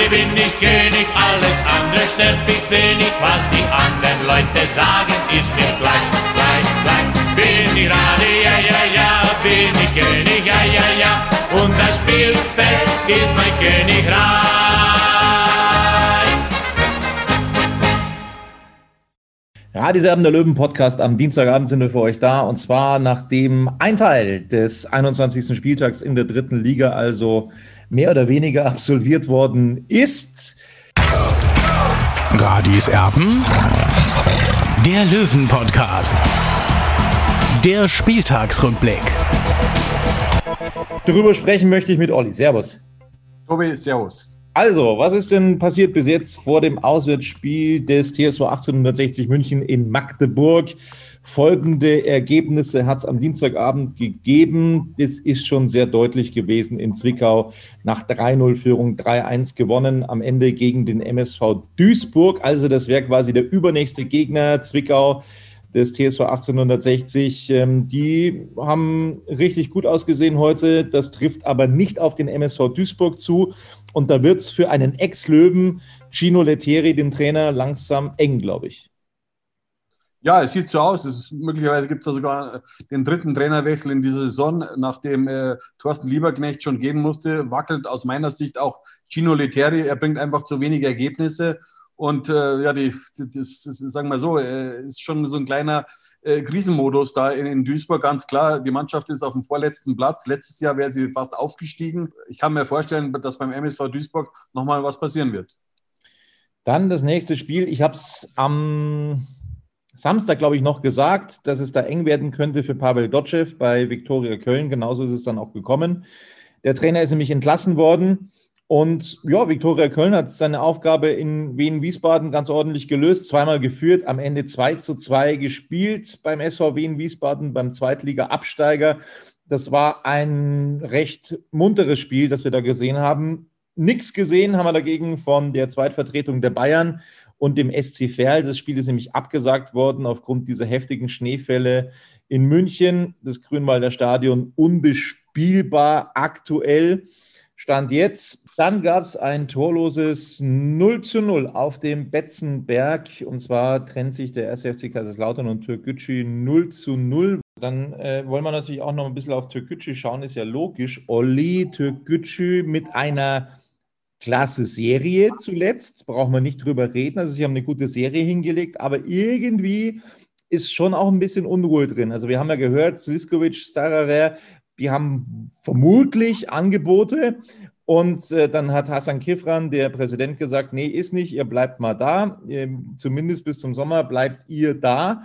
Gerade bin ich König, alles andere stört mich wenig, was die anderen Leute sagen, ist mir gleich, gleich, gleich. Bin ich gerade, ja, ja, ja, bin ich König, ja, ja, ja, und das Spielfeld ist mein Königreich. Radiserben der Löwen Podcast. Am Dienstagabend sind wir für euch da und zwar nachdem ein Teil des 21. Spieltags in der dritten Liga also mehr oder weniger absolviert worden ist. Radis Erben, der Löwen Podcast. Der Spieltagsrückblick. Darüber sprechen möchte ich mit Olli. Servus. Tobi, Servus. Also, was ist denn passiert bis jetzt vor dem Auswärtsspiel des TSV 1860 München in Magdeburg? Folgende Ergebnisse hat es am Dienstagabend gegeben. Es ist schon sehr deutlich gewesen in Zwickau. Nach 3-0-Führung 3-1 gewonnen. Am Ende gegen den MSV Duisburg. Also das wäre quasi der übernächste Gegner Zwickau des TSV 1860. Ähm, die haben richtig gut ausgesehen heute. Das trifft aber nicht auf den MSV Duisburg zu. Und da wird es für einen Ex-Löwen, Gino Lettieri, den Trainer, langsam eng, glaube ich. Ja, es sieht so aus. Ist, möglicherweise gibt es da sogar den dritten Trainerwechsel in dieser Saison, nachdem äh, Thorsten Lieberknecht schon gehen musste, wackelt aus meiner Sicht auch Gino Lettieri. Er bringt einfach zu wenige Ergebnisse. Und äh, ja, die, das, das, sagen wir so, äh, ist schon so ein kleiner äh, Krisenmodus da in, in, Duisburg, ganz klar. Die Mannschaft ist auf dem vorletzten Platz. Letztes Jahr wäre sie fast aufgestiegen. Ich kann mir vorstellen, dass beim MSV Duisburg nochmal was passieren wird. Dann das nächste Spiel. Ich habe es am Samstag, glaube ich, noch gesagt, dass es da eng werden könnte für Pavel Dotschew bei Viktoria Köln. Genauso ist es dann auch gekommen. Der Trainer ist nämlich entlassen worden. Und ja, Viktoria Köln hat seine Aufgabe in Wien-Wiesbaden ganz ordentlich gelöst, zweimal geführt, am Ende 2 zu 2 gespielt beim SV Wien-Wiesbaden, beim Zweitliga-Absteiger. Das war ein recht munteres Spiel, das wir da gesehen haben. Nichts gesehen haben wir dagegen von der Zweitvertretung der Bayern und dem SC Verl. Das Spiel ist nämlich abgesagt worden aufgrund dieser heftigen Schneefälle in München. Das Grünwalder Stadion unbespielbar aktuell. Stand jetzt. Dann gab es ein torloses 0 zu 0 auf dem Betzenberg. Und zwar trennt sich der SFC Kaiserslautern und Türkgücü 0 zu 0. Dann äh, wollen wir natürlich auch noch ein bisschen auf Türkgücü schauen, ist ja logisch. Olli Türkgücü mit einer klasse Serie zuletzt, brauchen wir nicht drüber reden. Also sie haben eine gute Serie hingelegt, aber irgendwie ist schon auch ein bisschen Unruhe drin. Also wir haben ja gehört, Sliskovic, Staraver, die haben vermutlich Angebote. Und äh, dann hat Hassan Kifran, der Präsident, gesagt, nee, ist nicht, ihr bleibt mal da. Ähm, zumindest bis zum Sommer bleibt ihr da.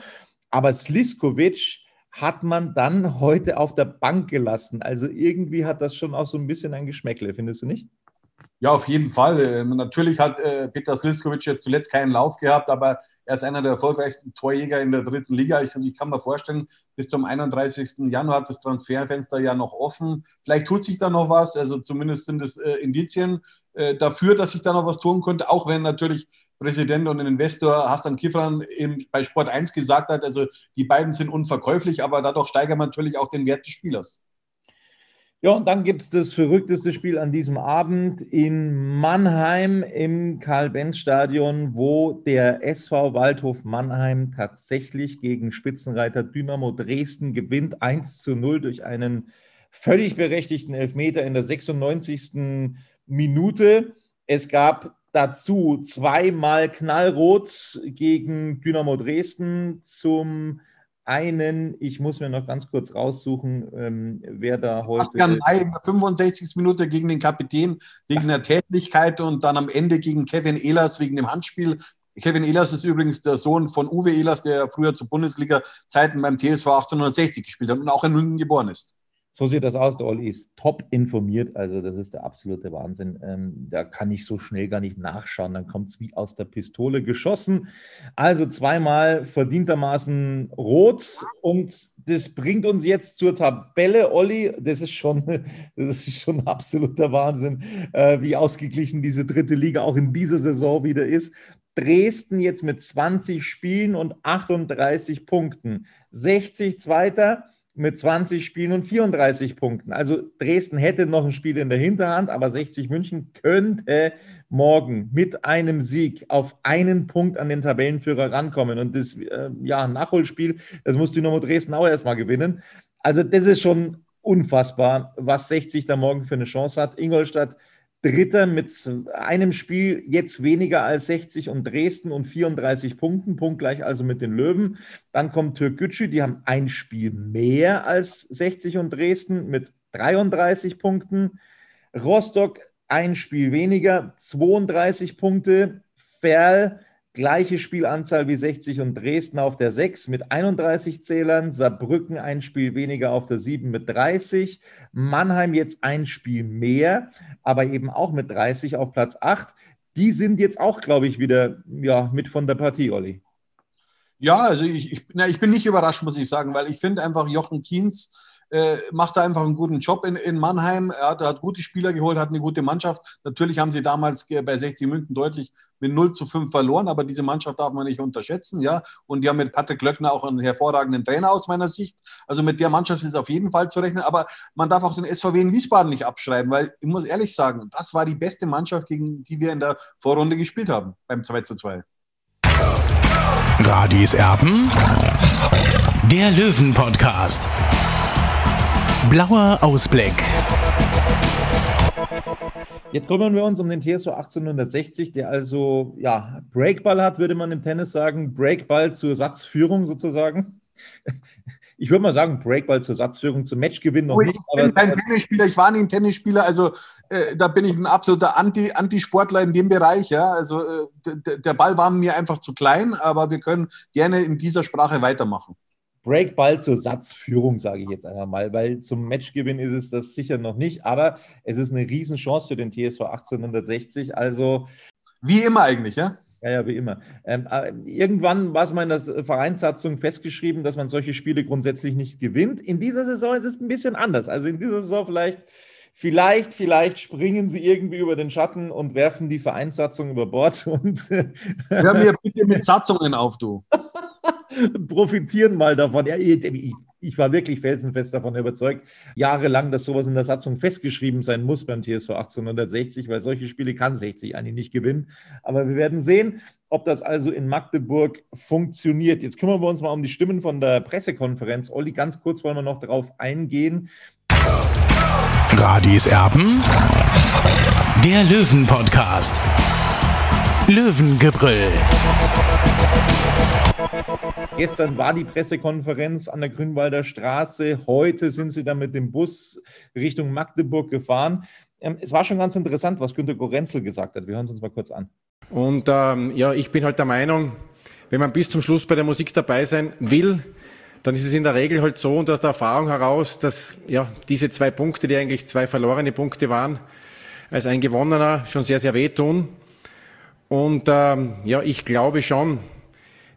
Aber Sliskovic hat man dann heute auf der Bank gelassen. Also irgendwie hat das schon auch so ein bisschen ein Geschmäckle, findest du nicht? Ja, auf jeden Fall. Ähm, natürlich hat äh, Peter Sliskovic jetzt zuletzt keinen Lauf gehabt, aber er ist einer der erfolgreichsten Torjäger in der dritten Liga. Ich, also ich kann mir vorstellen, bis zum 31. Januar hat das Transferfenster ja noch offen. Vielleicht tut sich da noch was. Also zumindest sind es äh, Indizien äh, dafür, dass sich da noch was tun könnte, auch wenn natürlich Präsident und Investor Hassan Kifran bei Sport 1 gesagt hat, also die beiden sind unverkäuflich, aber dadurch steigert man natürlich auch den Wert des Spielers. Ja, und dann gibt es das verrückteste Spiel an diesem Abend in Mannheim im Karl-Benz-Stadion, wo der SV Waldhof Mannheim tatsächlich gegen Spitzenreiter Dynamo Dresden gewinnt 1 zu 0 durch einen völlig berechtigten Elfmeter in der 96. Minute. Es gab dazu zweimal knallrot gegen Dynamo Dresden zum einen, ich muss mir noch ganz kurz raussuchen, ähm, wer da heute. Bastian May in der 65. Minute gegen den Kapitän wegen der Tätigkeit und dann am Ende gegen Kevin Ehlers wegen dem Handspiel. Kevin Ehlers ist übrigens der Sohn von Uwe Ehlers, der früher zu Bundesliga-Zeiten beim TSV 1860 gespielt hat und auch in München geboren ist. So sieht das aus. Der Olli ist top informiert. Also, das ist der absolute Wahnsinn. Ähm, da kann ich so schnell gar nicht nachschauen. Dann kommt es wie aus der Pistole geschossen. Also, zweimal verdientermaßen rot. Und das bringt uns jetzt zur Tabelle, Olli. Das ist schon, das ist schon absoluter Wahnsinn, äh, wie ausgeglichen diese dritte Liga auch in dieser Saison wieder ist. Dresden jetzt mit 20 Spielen und 38 Punkten. 60 Zweiter mit 20 Spielen und 34 Punkten. Also Dresden hätte noch ein Spiel in der Hinterhand, aber 60 München könnte morgen mit einem Sieg auf einen Punkt an den Tabellenführer rankommen. Und das äh, ja, Nachholspiel, das muss Dynamo Dresden auch erstmal gewinnen. Also das ist schon unfassbar, was 60 da morgen für eine Chance hat. Ingolstadt Dritter mit einem Spiel jetzt weniger als 60 und Dresden und 34 Punkten, punktgleich also mit den Löwen. Dann kommt Türkgücü, die haben ein Spiel mehr als 60 und Dresden mit 33 Punkten. Rostock ein Spiel weniger, 32 Punkte. Ferl Gleiche Spielanzahl wie 60 und Dresden auf der 6 mit 31 Zählern. Saarbrücken ein Spiel weniger auf der 7 mit 30. Mannheim jetzt ein Spiel mehr, aber eben auch mit 30 auf Platz 8. Die sind jetzt auch, glaube ich, wieder ja, mit von der Partie, Olli. Ja, also ich, ich, na, ich bin nicht überrascht, muss ich sagen, weil ich finde einfach Jochen Kienz äh, macht da einfach einen guten Job in, in Mannheim. Er hat, hat, gute Spieler geholt, hat eine gute Mannschaft. Natürlich haben sie damals bei 60 München deutlich mit 0 zu 5 verloren, aber diese Mannschaft darf man nicht unterschätzen. ja. Und die haben mit Patrick Löckner auch einen hervorragenden Trainer aus meiner Sicht. Also mit der Mannschaft ist auf jeden Fall zu rechnen. Aber man darf auch den SVW in Wiesbaden nicht abschreiben, weil ich muss ehrlich sagen, das war die beste Mannschaft, gegen die wir in der Vorrunde gespielt haben, beim 2 zu 2. Radis Erben, der Löwen-Podcast. Blauer Ausblick. Jetzt kümmern wir uns um den TSV 1860, der also ja, Breakball hat, würde man im Tennis sagen. Breakball zur Satzführung sozusagen. Ich würde mal sagen, Breakball zur Satzführung, zum Matchgewinn noch oh, nicht. Ich bin kein Tennisspieler, ich war nie ein Tennisspieler, also äh, da bin ich ein absoluter Anti, Antisportler in dem Bereich. Ja? Also äh, der Ball war mir einfach zu klein, aber wir können gerne in dieser Sprache weitermachen. Breakball zur Satzführung, sage ich jetzt einmal mal, weil zum Matchgewinn ist es das sicher noch nicht, aber es ist eine Riesenchance für den TSV 1860. Also. Wie immer eigentlich, ja? Ja, ja, wie immer. Ähm, äh, irgendwann war es mal in der Vereinssatzung festgeschrieben, dass man solche Spiele grundsätzlich nicht gewinnt. In dieser Saison ist es ein bisschen anders. Also in dieser Saison vielleicht, vielleicht, vielleicht springen sie irgendwie über den Schatten und werfen die Vereinssatzung über Bord. Und Hör mir bitte mit Satzungen auf, du. profitieren mal davon. Ja, ich, ich, war wirklich felsenfest davon überzeugt, jahrelang, dass sowas in der Satzung festgeschrieben sein muss beim TSV 1860, weil solche Spiele kann 60 eigentlich nicht gewinnen. Aber wir werden sehen, ob das also in Magdeburg funktioniert. Jetzt kümmern wir uns mal um die Stimmen von der Pressekonferenz. Olli, ganz kurz wollen wir noch darauf eingehen. Radis Erben, der Löwen-Podcast. Löwengebrüll. Gestern war die Pressekonferenz an der Grünwalder Straße. Heute sind sie dann mit dem Bus Richtung Magdeburg gefahren. Ähm, es war schon ganz interessant, was Günter Gorenzel gesagt hat. Wir hören es uns mal kurz an. Und ähm, ja, ich bin halt der Meinung, wenn man bis zum Schluss bei der Musik dabei sein will, dann ist es in der Regel halt so und aus der Erfahrung heraus, dass ja diese zwei Punkte, die eigentlich zwei verlorene Punkte waren, als ein gewonnener schon sehr, sehr wehtun. Und ähm, ja, ich glaube schon,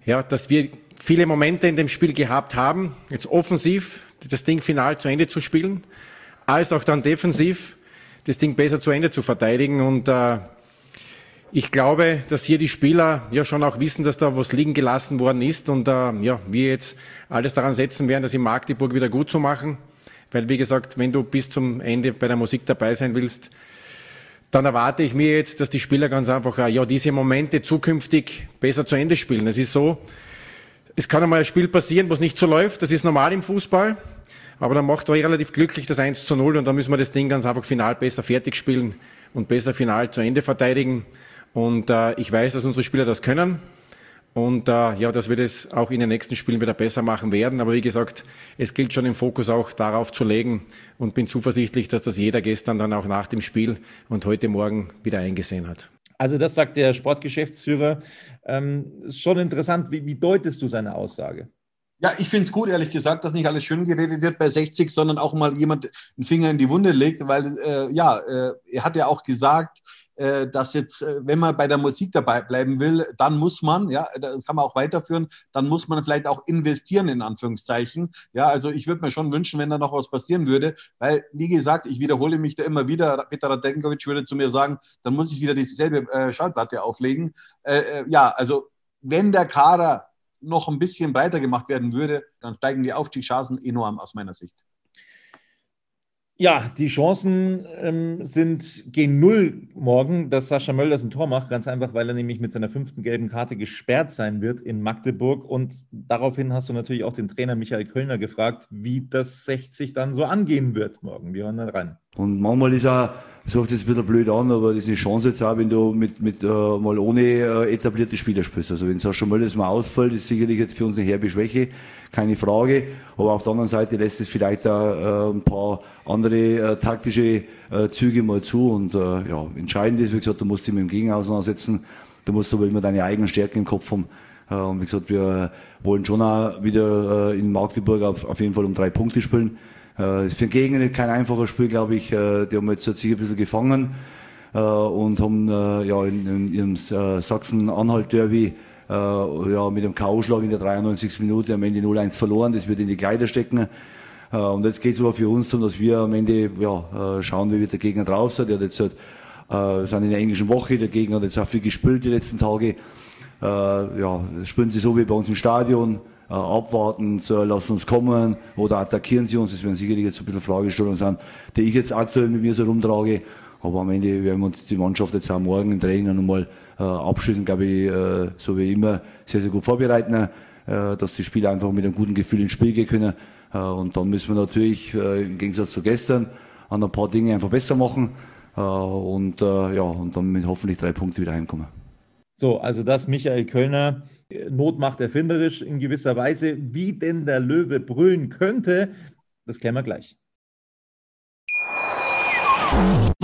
ja, dass wir viele Momente in dem Spiel gehabt haben, jetzt offensiv das Ding final zu Ende zu spielen, als auch dann defensiv das Ding besser zu Ende zu verteidigen. Und äh, ich glaube, dass hier die Spieler ja schon auch wissen, dass da was liegen gelassen worden ist und äh, ja, wir jetzt alles daran setzen werden, das in Magdeburg wieder gut zu machen. Weil, wie gesagt, wenn du bis zum Ende bei der Musik dabei sein willst, dann erwarte ich mir jetzt, dass die Spieler ganz einfach äh, ja, diese Momente zukünftig besser zu Ende spielen. Es ist so, es kann einmal ein Spiel passieren, wo es nicht so läuft. Das ist normal im Fußball. Aber dann macht er relativ glücklich das 1 zu 0 und dann müssen wir das Ding ganz einfach final besser fertig spielen und besser final zu Ende verteidigen. Und äh, ich weiß, dass unsere Spieler das können. Und äh, ja, dass wir das auch in den nächsten Spielen wieder besser machen werden. Aber wie gesagt, es gilt schon im Fokus auch darauf zu legen und bin zuversichtlich, dass das jeder gestern dann auch nach dem Spiel und heute Morgen wieder eingesehen hat. Also das sagt der Sportgeschäftsführer. Ähm, ist schon interessant. Wie, wie deutest du seine Aussage? Ja, ich finde es gut, ehrlich gesagt, dass nicht alles schön geredet wird bei 60, sondern auch mal jemand einen Finger in die Wunde legt, weil äh, ja, äh, er hat ja auch gesagt, dass jetzt, äh, wenn man bei der Musik dabei bleiben will, dann muss man, ja, das kann man auch weiterführen, dann muss man vielleicht auch investieren, in Anführungszeichen. Ja, also ich würde mir schon wünschen, wenn da noch was passieren würde, weil, wie gesagt, ich wiederhole mich da immer wieder, Peter Radenkovic würde zu mir sagen, dann muss ich wieder dieselbe äh, Schallplatte auflegen. Äh, äh, ja, also wenn der Kader noch ein bisschen breiter gemacht werden würde, dann steigen die Aufstiegschancen enorm aus meiner Sicht. Ja, die Chancen ähm, sind gegen Null morgen, dass Sascha Mölders ein Tor macht. Ganz einfach, weil er nämlich mit seiner fünften gelben Karte gesperrt sein wird in Magdeburg. Und daraufhin hast du natürlich auch den Trainer Michael Kölner gefragt, wie das 60 dann so angehen wird morgen. Wir hören da rein. Und manchmal ist auch das hört sich jetzt ein bisschen blöd an, aber das ist eine Chance jetzt auch, wenn du mit, mit äh, mal ohne äh, etablierte Spieler spielst. Also wenn Sascha Mölders mal ausfällt, ist sicherlich jetzt für uns eine herbe Schwäche, keine Frage. Aber auf der anderen Seite lässt es vielleicht auch äh, ein paar andere äh, taktische äh, Züge mal zu. Und äh, ja, entscheidend ist, wie gesagt, du musst dich mit dem Gegner auseinandersetzen. Du musst aber immer deine eigenen Stärken im Kopf haben. Äh, und wie gesagt, wir wollen schon auch wieder äh, in Magdeburg auf, auf jeden Fall um drei Punkte spielen. Äh, ist für den Gegner nicht kein einfaches Spiel, glaube ich. Äh, die haben jetzt sich ein bisschen gefangen äh, und haben äh, ja in, in ihrem äh, Sachsen-Anhalt-Derby äh, ja, mit einem K.O.-Schlag in der 93. Minute am Ende 0-1 verloren. Das wird in die Kleider stecken. Äh, und jetzt geht es aber für uns darum, dass wir am Ende ja, äh, schauen, wie wird der Gegner drauf sein. Der hat jetzt halt, äh, sind in der englischen Woche, der Gegner hat jetzt auch viel gespielt die letzten Tage. Äh, ja, spielen sie so wie bei uns im Stadion äh, abwarten, so, lassen uns kommen oder attackieren sie uns. Das werden sicherlich jetzt ein bisschen Fragestellungen sein, die ich jetzt aktuell mit mir so rumtrage. Aber am Ende werden wir uns die Mannschaft jetzt auch morgen im Training nochmal äh, abschließen, glaube ich, äh, so wie immer, sehr, sehr gut vorbereiten, äh, dass die Spieler einfach mit einem guten Gefühl ins Spiel gehen können. Äh, und dann müssen wir natürlich äh, im Gegensatz zu gestern an ein paar Dinge einfach besser machen äh, und, äh, ja, und dann mit hoffentlich drei Punkte wieder heimkommen. So, also das Michael Kölner Not macht erfinderisch in gewisser Weise. Wie denn der Löwe brüllen könnte, das klären wir gleich.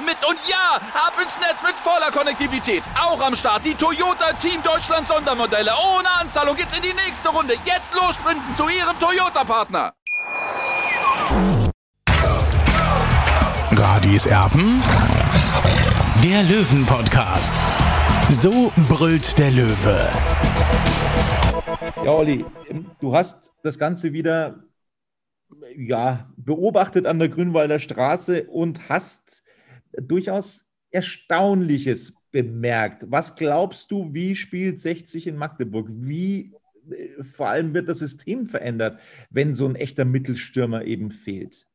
mit. Und ja, ab ins Netz mit voller Konnektivität. Auch am Start die Toyota Team Deutschland Sondermodelle. Ohne Anzahlung geht's in die nächste Runde. Jetzt los sprinten zu ihrem Toyota-Partner. Radis Erben. Der Löwen-Podcast. So brüllt der Löwe. Ja, Olli, du hast das Ganze wieder ja, beobachtet an der Grünwalder Straße und hast durchaus Erstaunliches bemerkt. Was glaubst du, wie spielt 60 in Magdeburg? Wie äh, vor allem wird das System verändert, wenn so ein echter Mittelstürmer eben fehlt?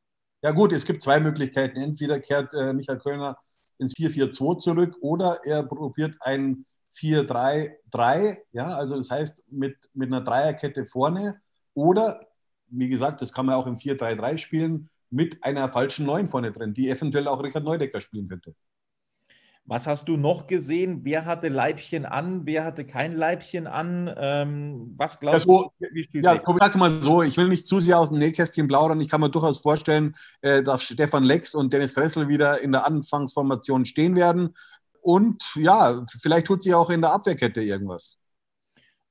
Ja gut, es gibt zwei Möglichkeiten. Entweder kehrt äh, Michael Kölner ins 4-4-2 zurück oder er probiert ein 4-3-3, ja, also das heißt mit, mit einer Dreierkette vorne oder, wie gesagt, das kann man auch im 4-3-3 spielen, mit einer falschen Neun vorne drin, die eventuell auch Richard Neudecker spielen könnte. Was hast du noch gesehen? Wer hatte Leibchen an? Wer hatte kein Leibchen an? Ähm, was glaubst also, du, wie spielt Ja, ich sag's mal so, ich will nicht zu sehr aus dem Nähkästchen plaudern. Ich kann mir durchaus vorstellen, äh, dass Stefan Lex und Dennis Dressel wieder in der Anfangsformation stehen werden. Und ja, vielleicht tut sich auch in der Abwehrkette irgendwas.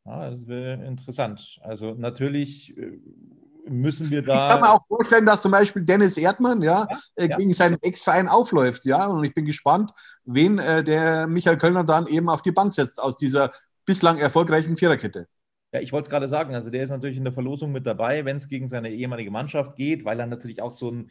Ja, das wäre interessant. Also natürlich äh, müssen wir da. Ich kann mir auch vorstellen, dass zum Beispiel Dennis Erdmann ja, ja, äh, gegen ja. seinen Ex-Verein aufläuft. Ja, und ich bin gespannt, wen äh, der Michael Kölner dann eben auf die Bank setzt aus dieser bislang erfolgreichen Viererkette. Ja, ich wollte es gerade sagen, also der ist natürlich in der Verlosung mit dabei, wenn es gegen seine ehemalige Mannschaft geht, weil er natürlich auch so ein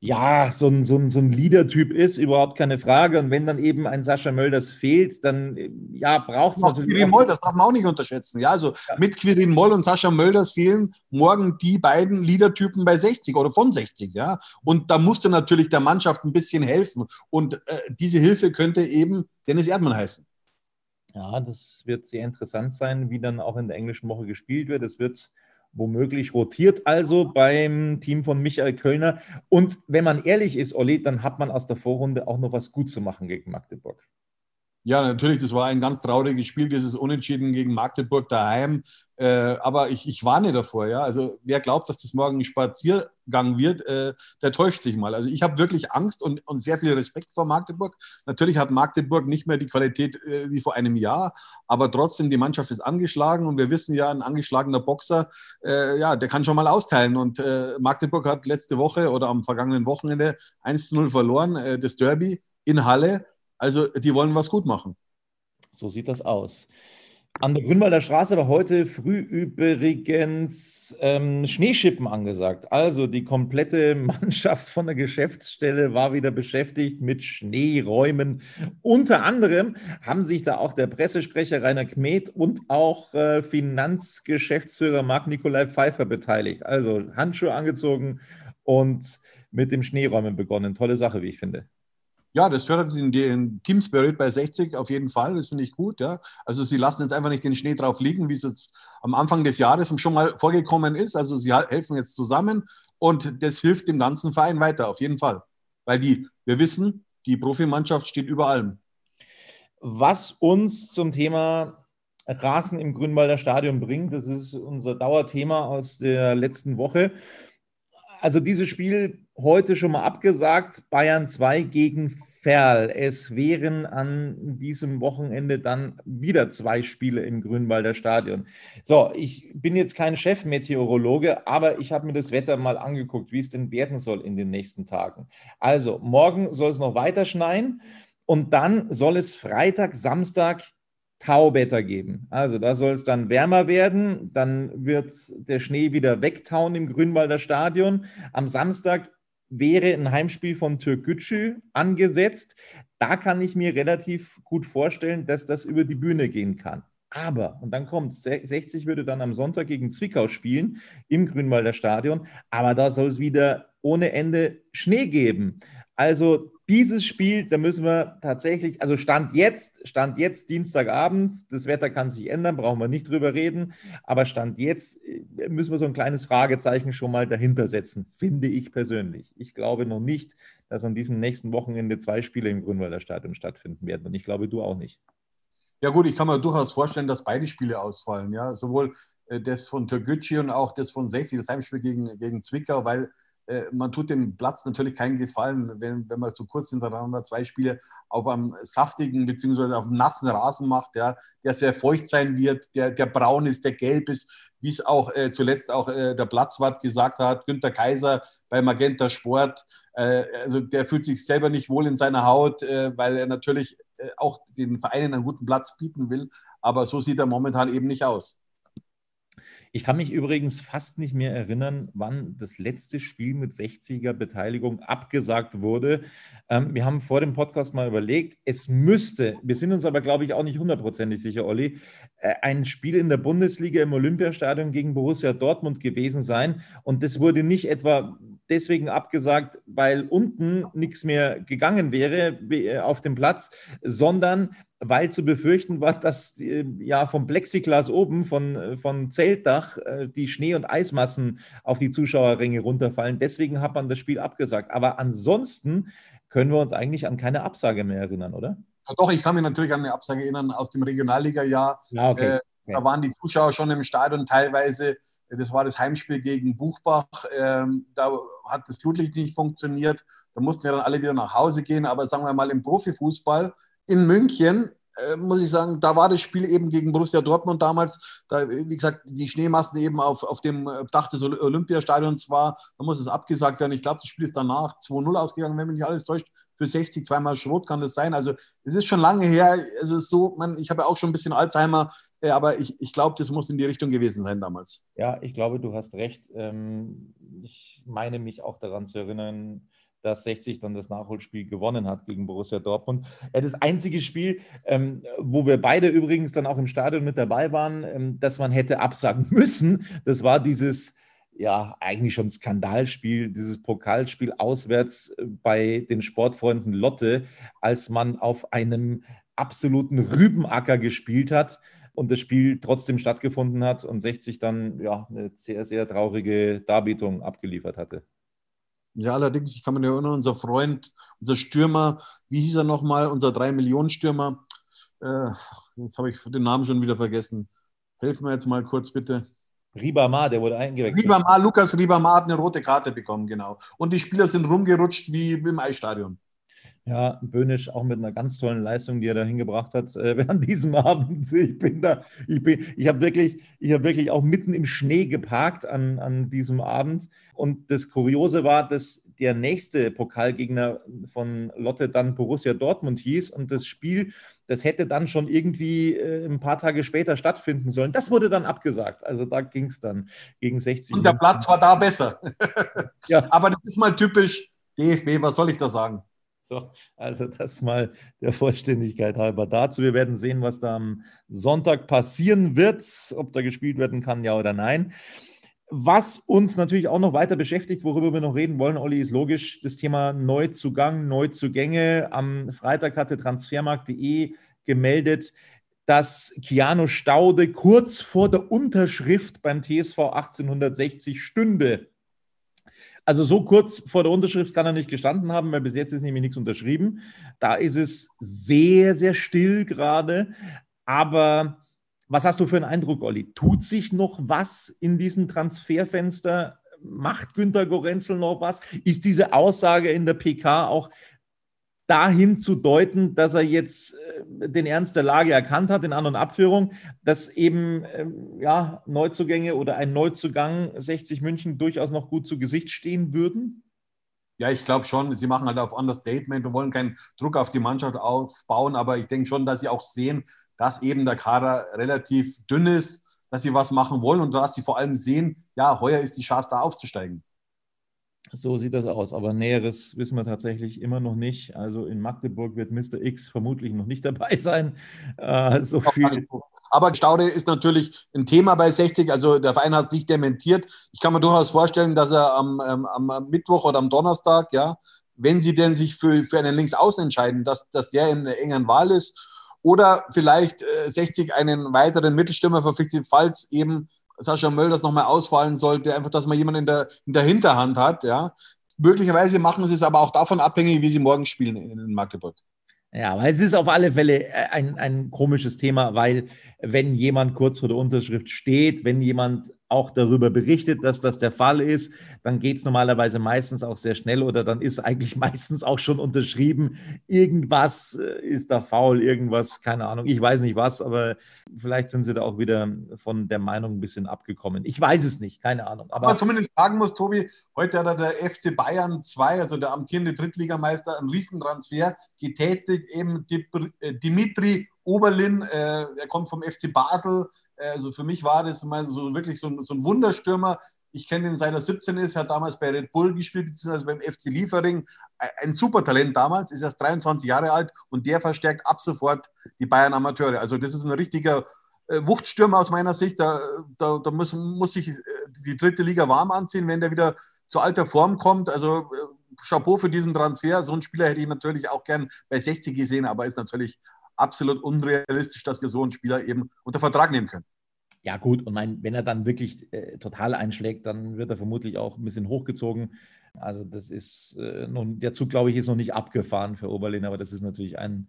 ja, so ein, so ein, so ein Leader-Typ ist, überhaupt keine Frage. Und wenn dann eben ein Sascha Mölders fehlt, dann ja, braucht es natürlich. Quirin Moll, das darf man auch nicht unterschätzen. Ja, also ja. mit Quirin Moll und Sascha Mölders fehlen morgen die beiden Leader-Typen bei 60 oder von 60. Ja, und da musste natürlich der Mannschaft ein bisschen helfen. Und äh, diese Hilfe könnte eben Dennis Erdmann heißen. Ja, das wird sehr interessant sein, wie dann auch in der englischen Woche gespielt wird. Es wird womöglich rotiert also beim Team von Michael Kölner. Und wenn man ehrlich ist, Olli, dann hat man aus der Vorrunde auch noch was gut zu machen gegen Magdeburg. Ja, natürlich, das war ein ganz trauriges Spiel, dieses Unentschieden gegen Magdeburg daheim. Äh, aber ich, ich warne davor, ja. Also wer glaubt, dass das morgen ein Spaziergang wird, äh, der täuscht sich mal. Also ich habe wirklich Angst und, und sehr viel Respekt vor Magdeburg. Natürlich hat Magdeburg nicht mehr die Qualität äh, wie vor einem Jahr, aber trotzdem, die Mannschaft ist angeschlagen und wir wissen ja, ein angeschlagener Boxer, äh, ja, der kann schon mal austeilen. Und äh, Magdeburg hat letzte Woche oder am vergangenen Wochenende 1-0 verloren, äh, das Derby in Halle. Also die wollen was gut machen. So sieht das aus. An der Grünwalder Straße war heute früh übrigens ähm, Schneeschippen angesagt. Also die komplette Mannschaft von der Geschäftsstelle war wieder beschäftigt mit Schneeräumen. Unter anderem haben sich da auch der Pressesprecher Rainer Kmet und auch äh, Finanzgeschäftsführer Marc-Nikolai Pfeiffer beteiligt. Also Handschuhe angezogen und mit dem Schneeräumen begonnen. Tolle Sache, wie ich finde. Ja, das fördert den, den Team Spirit bei 60 auf jeden Fall. Das finde ich gut. Ja. Also sie lassen jetzt einfach nicht den Schnee drauf liegen, wie es jetzt am Anfang des Jahres schon mal vorgekommen ist. Also sie helfen jetzt zusammen und das hilft dem ganzen Verein weiter, auf jeden Fall. Weil die, wir wissen, die Profimannschaft steht über allem. Was uns zum Thema Rasen im Grünwalder Stadion bringt, das ist unser Dauerthema aus der letzten Woche. Also dieses Spiel heute schon mal abgesagt, Bayern 2 gegen Ferl. Es wären an diesem Wochenende dann wieder zwei Spiele im Grünwalder Stadion. So, ich bin jetzt kein Chefmeteorologe, aber ich habe mir das Wetter mal angeguckt, wie es denn werden soll in den nächsten Tagen. Also, morgen soll es noch weiter schneien und dann soll es Freitag, Samstag Tauwetter geben. Also da soll es dann wärmer werden, dann wird der Schnee wieder wegtauen im Grünwalder Stadion. Am Samstag wäre ein Heimspiel von Türkgücü angesetzt. Da kann ich mir relativ gut vorstellen, dass das über die Bühne gehen kann. Aber, und dann kommt 60 würde dann am Sonntag gegen Zwickau spielen im Grünwalder Stadion, aber da soll es wieder ohne Ende Schnee geben. Also dieses Spiel, da müssen wir tatsächlich, also Stand jetzt, Stand jetzt Dienstagabend, das Wetter kann sich ändern, brauchen wir nicht drüber reden, aber Stand jetzt äh, müssen wir so ein kleines Fragezeichen schon mal dahinter setzen, finde ich persönlich. Ich glaube noch nicht, dass an diesem nächsten Wochenende zwei Spiele im Grünwalder Stadion stattfinden werden und ich glaube, du auch nicht. Ja gut, ich kann mir durchaus vorstellen, dass beide Spiele ausfallen, ja, sowohl äh, das von Türkgücü und auch das von 60, das Heimspiel gegen, gegen Zwickau, weil man tut dem Platz natürlich keinen Gefallen, wenn, wenn man so kurz hintereinander zwei Spiele auf einem saftigen bzw. auf einem nassen Rasen macht, der, der sehr feucht sein wird, der, der braun ist, der gelb ist, wie es auch äh, zuletzt auch äh, der Platzwart gesagt hat, Günter Kaiser bei Magenta Sport. Äh, also der fühlt sich selber nicht wohl in seiner Haut, äh, weil er natürlich äh, auch den Vereinen einen guten Platz bieten will. Aber so sieht er momentan eben nicht aus. Ich kann mich übrigens fast nicht mehr erinnern, wann das letzte Spiel mit 60er Beteiligung abgesagt wurde. Ähm, wir haben vor dem Podcast mal überlegt, es müsste, wir sind uns aber, glaube ich, auch nicht hundertprozentig sicher, Olli, äh, ein Spiel in der Bundesliga im Olympiastadion gegen Borussia Dortmund gewesen sein. Und das wurde nicht etwa deswegen abgesagt, weil unten nichts mehr gegangen wäre äh, auf dem Platz, sondern weil zu befürchten war, dass ja vom Plexiglas oben, von, von Zeltdach, äh, die Schnee- und Eismassen auf die Zuschauerränge runterfallen. Deswegen hat man das Spiel abgesagt. Aber ansonsten können wir uns eigentlich an keine Absage mehr erinnern, oder? Ja, doch, ich kann mich natürlich an eine Absage erinnern aus dem Regionalliga-Jahr. Ja, okay. äh, da waren die Zuschauer schon im Stadion teilweise. Das war das Heimspiel gegen Buchbach. Ähm, da hat das Flutlicht nicht funktioniert. Da mussten wir dann alle wieder nach Hause gehen. Aber sagen wir mal, im Profifußball in München äh, muss ich sagen, da war das Spiel eben gegen Borussia Dortmund damals, da, wie gesagt, die Schneemassen eben auf, auf dem Dach des Olympiastadions war, da muss es abgesagt werden. Ich glaube, das Spiel ist danach 2-0 ausgegangen, wenn mich nicht alles täuscht, für 60, zweimal Schrot kann das sein. Also es ist schon lange her, also so, man, ich habe ja auch schon ein bisschen Alzheimer, äh, aber ich, ich glaube, das muss in die Richtung gewesen sein damals. Ja, ich glaube, du hast recht. Ähm, ich meine mich auch daran zu erinnern, dass 60 dann das Nachholspiel gewonnen hat gegen Borussia Dortmund. Ja, das einzige Spiel, ähm, wo wir beide übrigens dann auch im Stadion mit dabei waren, ähm, dass man hätte absagen müssen, das war dieses ja, eigentlich schon Skandalspiel, dieses Pokalspiel auswärts äh, bei den Sportfreunden Lotte, als man auf einem absoluten Rübenacker gespielt hat und das Spiel trotzdem stattgefunden hat und 60 dann ja eine sehr, sehr traurige Darbietung abgeliefert hatte. Ja, allerdings, ich kann mich erinnern, unser Freund, unser Stürmer, wie hieß er nochmal, unser 3-Millionen-Stürmer, äh, jetzt habe ich den Namen schon wieder vergessen. Helfen wir jetzt mal kurz bitte. Ribamar, der wurde eingewechselt. Ribamar, Lukas Ribamar hat eine rote Karte bekommen, genau. Und die Spieler sind rumgerutscht wie im Eisstadion. Ja, Böhnisch auch mit einer ganz tollen Leistung, die er da hingebracht hat äh, während diesem Abend. Ich bin da, ich bin, ich habe wirklich, ich habe wirklich auch mitten im Schnee geparkt an, an diesem Abend. Und das Kuriose war, dass der nächste Pokalgegner von Lotte dann Borussia Dortmund hieß und das Spiel, das hätte dann schon irgendwie äh, ein paar Tage später stattfinden sollen. Das wurde dann abgesagt. Also da ging es dann gegen 60. Und der Platz war da besser. ja. Aber das ist mal typisch DFB, was soll ich da sagen? So, also das mal der Vollständigkeit halber dazu. Wir werden sehen, was da am Sonntag passieren wird, ob da gespielt werden kann, ja oder nein. Was uns natürlich auch noch weiter beschäftigt, worüber wir noch reden wollen, Olli, ist logisch das Thema Neuzugang, Neuzugänge. Am Freitag hatte transfermarkt.de gemeldet, dass Keanu Staude kurz vor der Unterschrift beim TSV 1860 stünde. Also so kurz vor der Unterschrift kann er nicht gestanden haben, weil bis jetzt ist nämlich nichts unterschrieben. Da ist es sehr, sehr still gerade. Aber was hast du für einen Eindruck, Olli? Tut sich noch was in diesem Transferfenster? Macht Günter Gorenzel noch was? Ist diese Aussage in der PK auch dahin zu deuten, dass er jetzt äh, den Ernst der Lage erkannt hat in An- und Abführung, dass eben ähm, ja, Neuzugänge oder ein Neuzugang 60 München durchaus noch gut zu Gesicht stehen würden? Ja, ich glaube schon. Sie machen halt auf Understatement und wollen keinen Druck auf die Mannschaft aufbauen, aber ich denke schon, dass sie auch sehen, dass eben der Kader relativ dünn ist, dass sie was machen wollen und dass sie vor allem sehen, ja, heuer ist die Chance da aufzusteigen. So sieht das aus. Aber Näheres wissen wir tatsächlich immer noch nicht. Also in Magdeburg wird Mr. X vermutlich noch nicht dabei sein. Äh, so viel. Aber Staude ist natürlich ein Thema bei 60. Also der Verein hat sich dementiert. Ich kann mir durchaus vorstellen, dass er am, ähm, am Mittwoch oder am Donnerstag, ja, wenn sie denn sich für, für einen Linksaußen entscheiden, dass, dass der in einer engen Wahl ist. Oder vielleicht äh, 60 einen weiteren Mittelstürmer verpflichtet, falls eben Sascha Möll das nochmal ausfallen sollte, einfach, dass man jemanden in der, in der Hinterhand hat, ja. Möglicherweise machen sie es aber auch davon abhängig, wie sie morgen spielen in, in Magdeburg. Ja, aber es ist auf alle Fälle äh, ein, ein komisches Thema, weil wenn jemand kurz vor der Unterschrift steht, wenn jemand auch darüber berichtet, dass das der Fall ist, dann geht es normalerweise meistens auch sehr schnell oder dann ist eigentlich meistens auch schon unterschrieben, irgendwas äh, ist da faul, irgendwas, keine Ahnung, ich weiß nicht was, aber vielleicht sind sie da auch wieder von der Meinung ein bisschen abgekommen. Ich weiß es nicht, keine Ahnung. Aber man zumindest sagen muss, Tobi, heute hat der FC Bayern 2, also der amtierende Drittligameister, einen Riesentransfer getätigt, eben äh, Dimitri Oberlin, äh, er kommt vom FC Basel. Äh, also für mich war das mal so wirklich so, so ein Wunderstürmer. Ich kenne ihn seit er 17 ist, hat damals bei Red Bull gespielt, beziehungsweise beim FC Liefering. Ein super Talent damals, ist erst 23 Jahre alt und der verstärkt ab sofort die Bayern Amateure. Also das ist ein richtiger äh, Wuchtstürmer aus meiner Sicht. Da, da, da muss, muss sich äh, die dritte Liga warm anziehen, wenn der wieder zu alter Form kommt. Also Chapeau für diesen Transfer. So einen Spieler hätte ich natürlich auch gern bei 60 gesehen, aber ist natürlich absolut unrealistisch, dass wir so einen Spieler eben unter Vertrag nehmen können. Ja, gut, und mein, wenn er dann wirklich äh, total einschlägt, dann wird er vermutlich auch ein bisschen hochgezogen. Also, das ist äh, nun, der Zug, glaube ich, ist noch nicht abgefahren für Oberlin, aber das ist natürlich ein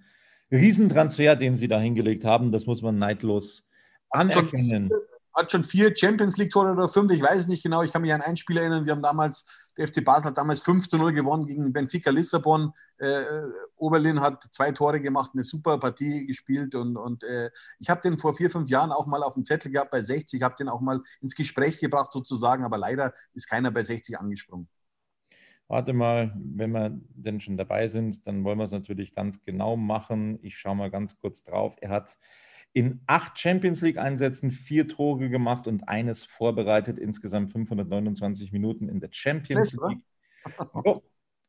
Riesentransfer, den sie da hingelegt haben. Das muss man neidlos anerkennen. Schon, hat schon vier Champions League-Tore oder fünf, ich weiß es nicht genau. Ich kann mich an ein Spiel erinnern, wir haben damals, der FC Basel hat damals 5 zu 0 gewonnen gegen Benfica Lissabon. Äh, Oberlin hat zwei Tore gemacht, eine super Partie gespielt und, und äh, ich habe den vor vier, fünf Jahren auch mal auf dem Zettel gehabt bei 60, habe den auch mal ins Gespräch gebracht sozusagen, aber leider ist keiner bei 60 angesprungen. Warte mal, wenn wir denn schon dabei sind, dann wollen wir es natürlich ganz genau machen. Ich schaue mal ganz kurz drauf. Er hat in acht Champions League-Einsätzen vier Tore gemacht und eines vorbereitet, insgesamt 529 Minuten in der Champions League. Oh,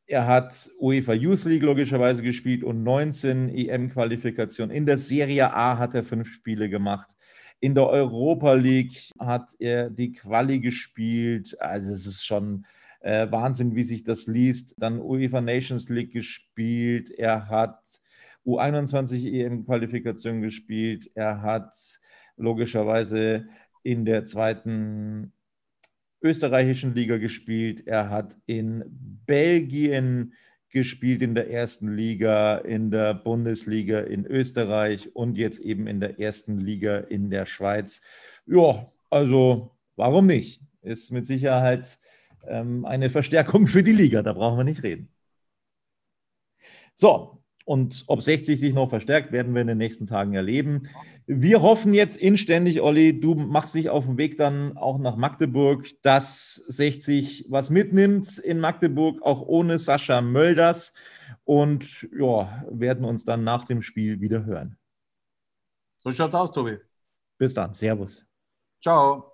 er hat UEFA Youth League logischerweise gespielt und 19 EM-Qualifikationen. In der Serie A hat er fünf Spiele gemacht. In der Europa League hat er die Quali gespielt. Also es ist schon äh, Wahnsinn, wie sich das liest. Dann UEFA Nations League gespielt. Er hat U21 EM-Qualifikation gespielt. Er hat logischerweise in der zweiten österreichischen Liga gespielt. Er hat in Belgien gespielt in der ersten Liga, in der Bundesliga in Österreich und jetzt eben in der ersten Liga in der Schweiz. Ja, also warum nicht? Ist mit Sicherheit ähm, eine Verstärkung für die Liga, da brauchen wir nicht reden. So, und ob 60 sich noch verstärkt, werden wir in den nächsten Tagen erleben. Wir hoffen jetzt inständig, Olli, du machst dich auf den Weg dann auch nach Magdeburg, dass 60 was mitnimmt in Magdeburg, auch ohne Sascha Mölders. Und ja, werden uns dann nach dem Spiel wieder hören. So schaut's aus, Tobi. Bis dann. Servus. Ciao.